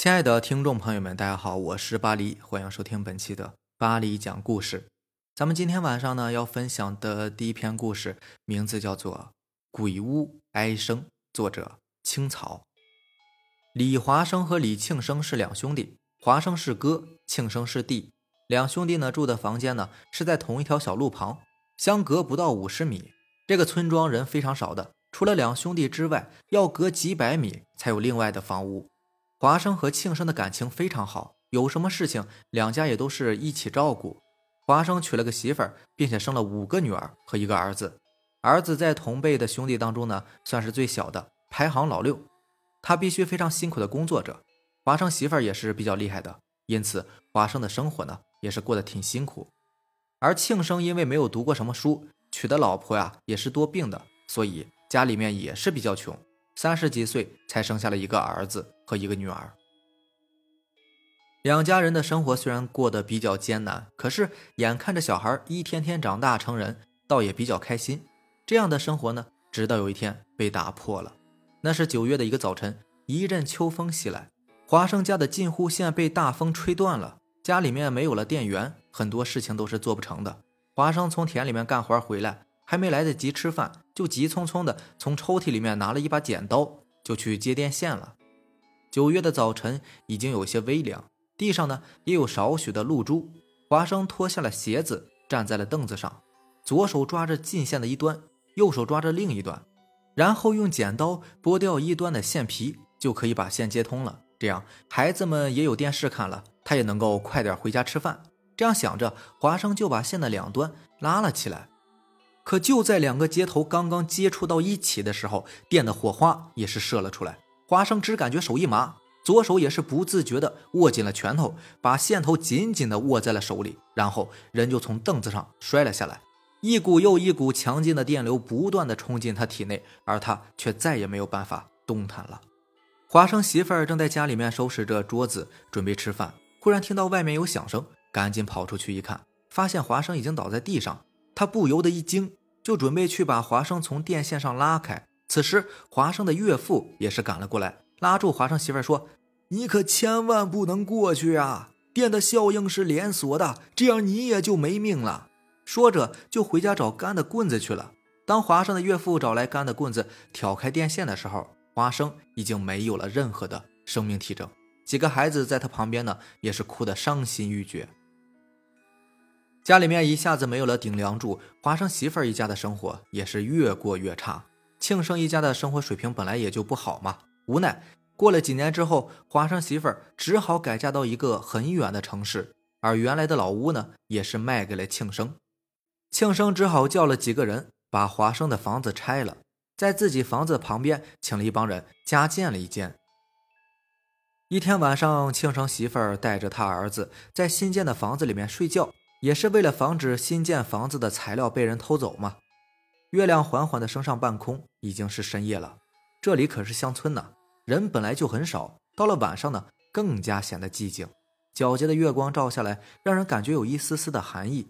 亲爱的听众朋友们，大家好，我是巴黎，欢迎收听本期的巴黎讲故事。咱们今天晚上呢要分享的第一篇故事，名字叫做《鬼屋哀声》，作者青草。李华生和李庆生是两兄弟，华生是哥，庆生是弟。两兄弟呢住的房间呢是在同一条小路旁，相隔不到五十米。这个村庄人非常少的，除了两兄弟之外，要隔几百米才有另外的房屋。华生和庆生的感情非常好，有什么事情两家也都是一起照顾。华生娶了个媳妇儿，并且生了五个女儿和一个儿子。儿子在同辈的兄弟当中呢，算是最小的，排行老六。他必须非常辛苦的工作着。华生媳妇儿也是比较厉害的，因此华生的生活呢也是过得挺辛苦。而庆生因为没有读过什么书，娶的老婆呀也是多病的，所以家里面也是比较穷。三十几岁才生下了一个儿子和一个女儿，两家人的生活虽然过得比较艰难，可是眼看着小孩一天天长大成人，倒也比较开心。这样的生活呢，直到有一天被打破了。那是九月的一个早晨，一阵秋风袭来，华生家的近乎线被大风吹断了，家里面没有了电源，很多事情都是做不成的。华生从田里面干活回来。还没来得及吃饭，就急匆匆的从抽屉里面拿了一把剪刀，就去接电线了。九月的早晨已经有些微凉，地上呢也有少许的露珠。华生脱下了鞋子，站在了凳子上，左手抓着进线的一端，右手抓着另一端，然后用剪刀剥掉一端的线皮，就可以把线接通了。这样孩子们也有电视看了，他也能够快点回家吃饭。这样想着，华生就把线的两端拉了起来。可就在两个接头刚刚接触到一起的时候，电的火花也是射了出来。华生只感觉手一麻，左手也是不自觉的握紧了拳头，把线头紧紧的握在了手里，然后人就从凳子上摔了下来。一股又一股强劲的电流不断的冲进他体内，而他却再也没有办法动弹了。华生媳妇儿正在家里面收拾着桌子，准备吃饭，忽然听到外面有响声，赶紧跑出去一看，发现华生已经倒在地上，他不由得一惊。就准备去把华生从电线上拉开。此时，华生的岳父也是赶了过来，拉住华生媳妇说：“你可千万不能过去啊！电的效应是连锁的，这样你也就没命了。”说着，就回家找干的棍子去了。当华生的岳父找来干的棍子挑开电线的时候，华生已经没有了任何的生命体征。几个孩子在他旁边呢，也是哭得伤心欲绝。家里面一下子没有了顶梁柱，华生媳妇儿一家的生活也是越过越差。庆生一家的生活水平本来也就不好嘛，无奈过了几年之后，华生媳妇儿只好改嫁到一个很远的城市，而原来的老屋呢，也是卖给了庆生。庆生只好叫了几个人把华生的房子拆了，在自己房子旁边请了一帮人加建了一间。一天晚上，庆生媳妇儿带着他儿子在新建的房子里面睡觉。也是为了防止新建房子的材料被人偷走嘛。月亮缓缓地升上半空，已经是深夜了。这里可是乡村呢，人本来就很少，到了晚上呢，更加显得寂静。皎洁的月光照下来，让人感觉有一丝丝的寒意。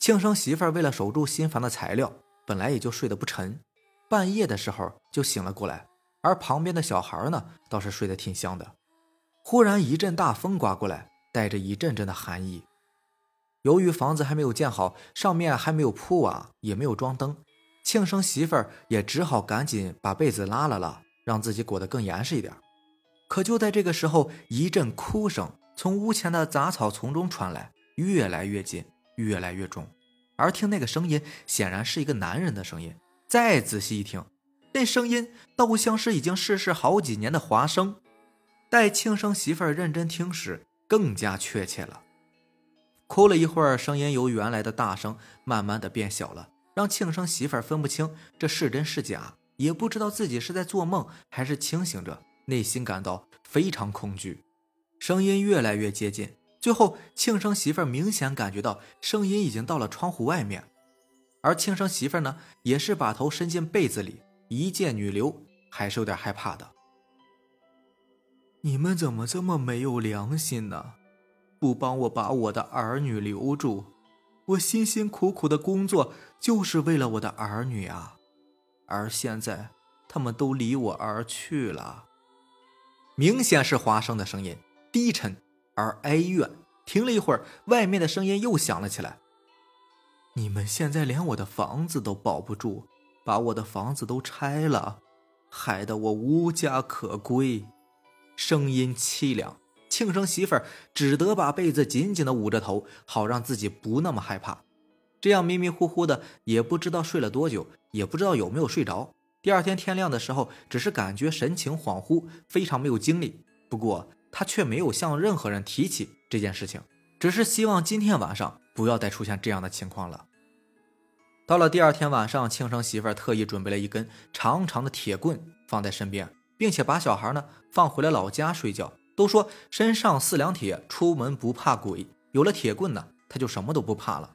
庆生媳妇儿为了守住新房的材料，本来也就睡得不沉，半夜的时候就醒了过来。而旁边的小孩呢，倒是睡得挺香的。忽然一阵大风刮过来，带着一阵阵的寒意。由于房子还没有建好，上面还没有铺瓦，也没有装灯，庆生媳妇儿也只好赶紧把被子拉了拉，让自己裹得更严实一点。可就在这个时候，一阵哭声从屋前的杂草丛中传来，越来越近，越来越重。而听那个声音，显然是一个男人的声音。再仔细一听，那声音倒像是已经逝世好几年的华生。待庆生媳妇儿认真听时，更加确切了。哭了一会儿，声音由原来的大声慢慢的变小了，让庆生媳妇儿分不清这是真是假，也不知道自己是在做梦还是清醒着，内心感到非常恐惧。声音越来越接近，最后庆生媳妇儿明显感觉到声音已经到了窗户外面，而庆生媳妇儿呢，也是把头伸进被子里，一见女流还是有点害怕的。你们怎么这么没有良心呢？不帮我把我的儿女留住，我辛辛苦苦的工作就是为了我的儿女啊！而现在他们都离我而去了。明显是华生的声音，低沉而哀怨。停了一会儿，外面的声音又响了起来：“你们现在连我的房子都保不住，把我的房子都拆了，害得我无家可归。”声音凄凉，庆生媳妇儿只得把被子紧紧的捂着头，好让自己不那么害怕。这样迷迷糊糊的，也不知道睡了多久，也不知道有没有睡着。第二天天亮的时候，只是感觉神情恍惚，非常没有精力。不过他却没有向任何人提起这件事情，只是希望今天晚上不要再出现这样的情况了。到了第二天晚上，庆生媳妇儿特意准备了一根长长的铁棍放在身边。并且把小孩呢放回了老家睡觉。都说身上四两铁，出门不怕鬼。有了铁棍呢，他就什么都不怕了。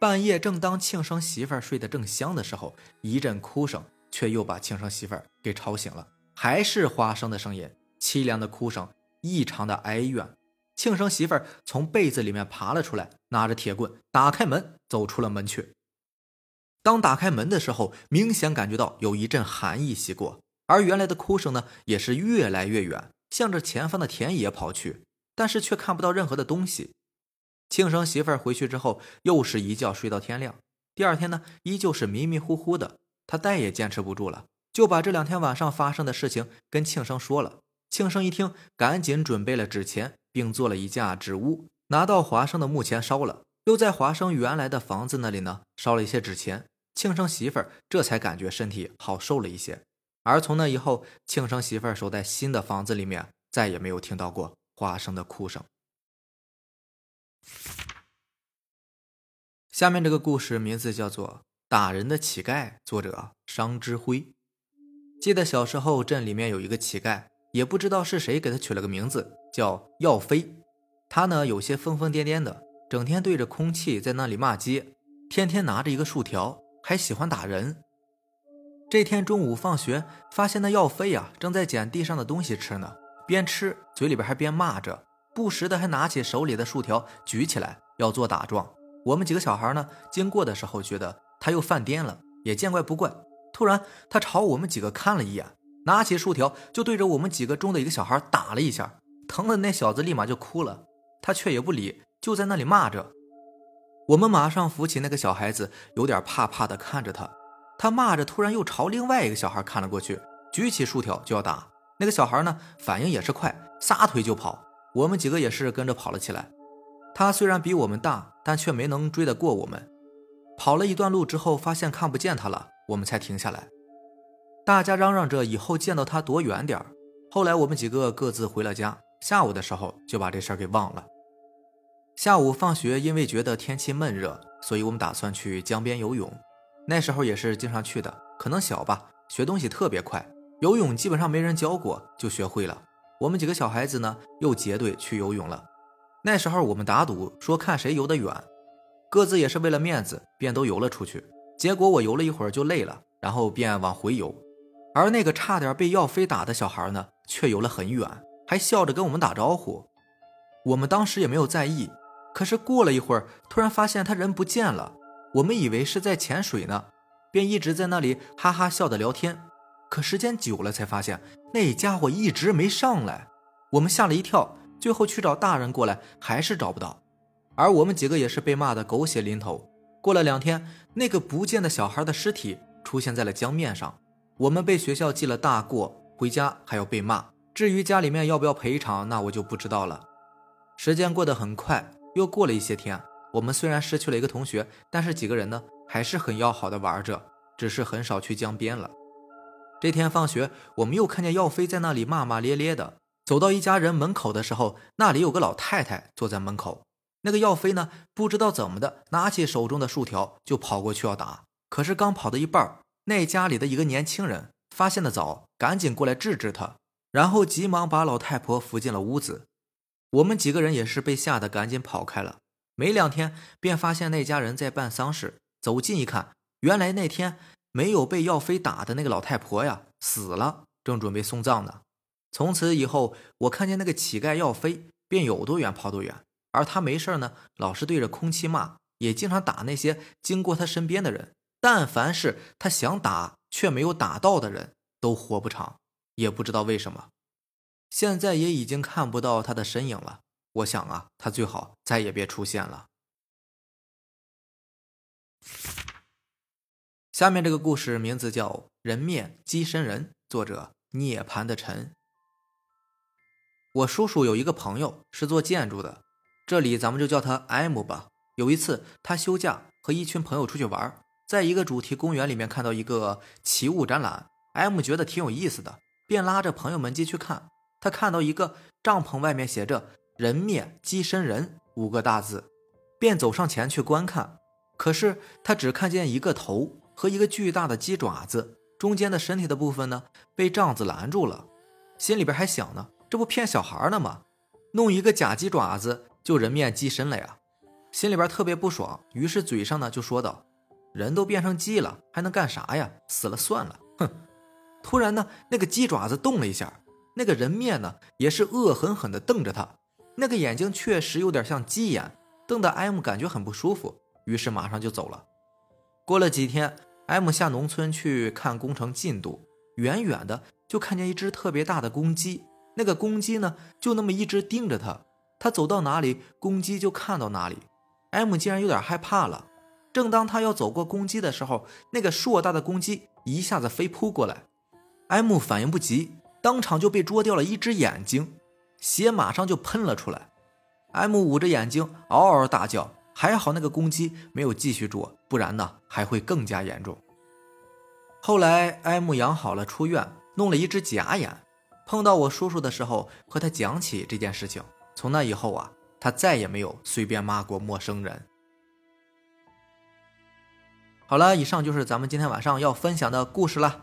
半夜正当庆生媳妇儿睡得正香的时候，一阵哭声却又把庆生媳妇儿给吵醒了。还是花生的声音，凄凉的哭声，异常的哀怨。庆生媳妇儿从被子里面爬了出来，拿着铁棍打开门，走出了门去。当打开门的时候，明显感觉到有一阵寒意袭过。而原来的哭声呢，也是越来越远，向着前方的田野跑去，但是却看不到任何的东西。庆生媳妇儿回去之后，又是一觉睡到天亮。第二天呢，依旧是迷迷糊糊的。他再也坚持不住了，就把这两天晚上发生的事情跟庆生说了。庆生一听，赶紧准备了纸钱，并做了一架纸屋，拿到华生的墓前烧了，又在华生原来的房子那里呢烧了一些纸钱。庆生媳妇儿这才感觉身体好受了一些。而从那以后，庆生媳妇儿守在新的房子里面，再也没有听到过花生的哭声。下面这个故事名字叫做《打人的乞丐》，作者商之辉。记得小时候镇里面有一个乞丐，也不知道是谁给他取了个名字，叫耀飞。他呢有些疯疯癫癫的，整天对着空气在那里骂街，天天拿着一个竖条，还喜欢打人。这天中午放学，发现那耀飞呀正在捡地上的东西吃呢，边吃嘴里边还边骂着，不时的还拿起手里的竖条举起来要做打状。我们几个小孩呢经过的时候觉得他又犯癫了，也见怪不怪。突然他朝我们几个看了一眼，拿起竖条就对着我们几个中的一个小孩打了一下，疼的那小子立马就哭了，他却也不理，就在那里骂着。我们马上扶起那个小孩子，有点怕怕的看着他。他骂着，突然又朝另外一个小孩看了过去，举起竖条就要打。那个小孩呢，反应也是快，撒腿就跑。我们几个也是跟着跑了起来。他虽然比我们大，但却没能追得过我们。跑了一段路之后，发现看不见他了，我们才停下来。大家嚷嚷着以后见到他躲远点后来我们几个各自回了家。下午的时候就把这事儿给忘了。下午放学，因为觉得天气闷热，所以我们打算去江边游泳。那时候也是经常去的，可能小吧，学东西特别快，游泳基本上没人教过就学会了。我们几个小孩子呢，又结队去游泳了。那时候我们打赌说看谁游得远，各自也是为了面子，便都游了出去。结果我游了一会儿就累了，然后便往回游。而那个差点被耀飞打的小孩呢，却游了很远，还笑着跟我们打招呼。我们当时也没有在意，可是过了一会儿，突然发现他人不见了。我们以为是在潜水呢，便一直在那里哈哈笑的聊天。可时间久了，才发现那家伙一直没上来。我们吓了一跳，最后去找大人过来，还是找不到。而我们几个也是被骂的狗血淋头。过了两天，那个不见的小孩的尸体出现在了江面上。我们被学校记了大过，回家还要被骂。至于家里面要不要赔偿，那我就不知道了。时间过得很快，又过了一些天。我们虽然失去了一个同学，但是几个人呢还是很要好的玩着，只是很少去江边了。这天放学，我们又看见耀飞在那里骂骂咧咧的。走到一家人门口的时候，那里有个老太太坐在门口。那个耀飞呢，不知道怎么的，拿起手中的竖条就跑过去要打。可是刚跑到一半，那家里的一个年轻人发现的早，赶紧过来制止他，然后急忙把老太婆扶进了屋子。我们几个人也是被吓得赶紧跑开了。没两天，便发现那家人在办丧事。走近一看，原来那天没有被耀飞打的那个老太婆呀，死了，正准备送葬呢。从此以后，我看见那个乞丐耀飞，便有多远跑多远。而他没事呢，老是对着空气骂，也经常打那些经过他身边的人。但凡是他想打却没有打到的人，都活不长。也不知道为什么。现在也已经看不到他的身影了。我想啊，他最好再也别出现了。下面这个故事名字叫《人面鸡身人》，作者涅槃的尘。我叔叔有一个朋友是做建筑的，这里咱们就叫他 M 吧。有一次他休假和一群朋友出去玩，在一个主题公园里面看到一个奇物展览，M 觉得挺有意思的，便拉着朋友们进去看。他看到一个帐篷外面写着“人面鸡身人”五个大字，便走上前去观看。可是他只看见一个头和一个巨大的鸡爪子，中间的身体的部分呢被帐子拦住了。心里边还想呢，这不骗小孩呢吗？弄一个假鸡爪子就人面鸡身了呀！心里边特别不爽，于是嘴上呢就说道：“人都变成鸡了，还能干啥呀？死了算了。”哼！突然呢，那个鸡爪子动了一下，那个人面呢也是恶狠狠地瞪着他，那个眼睛确实有点像鸡眼，瞪得 M 感觉很不舒服。于是马上就走了。过了几天，M 下农村去看工程进度，远远的就看见一只特别大的公鸡。那个公鸡呢，就那么一直盯着他。他走到哪里，公鸡就看到哪里。M 竟然有点害怕了。正当他要走过公鸡的时候，那个硕大的公鸡一下子飞扑过来，M 反应不及，当场就被啄掉了一只眼睛，血马上就喷了出来。M 捂着眼睛嗷嗷大叫。还好那个公鸡没有继续啄，不然呢还会更加严重。后来艾木养好了，出院弄了一只假眼。碰到我叔叔的时候，和他讲起这件事情。从那以后啊，他再也没有随便骂过陌生人。好了，以上就是咱们今天晚上要分享的故事了。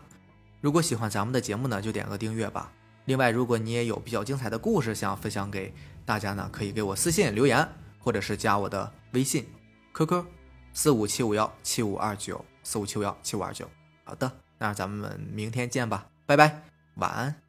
如果喜欢咱们的节目呢，就点个订阅吧。另外，如果你也有比较精彩的故事想分享给大家呢，可以给我私信留言。或者是加我的微信，QQ，四五七五幺七五二九，四五七五幺七五二九。好的，那咱们明天见吧，拜拜，晚安。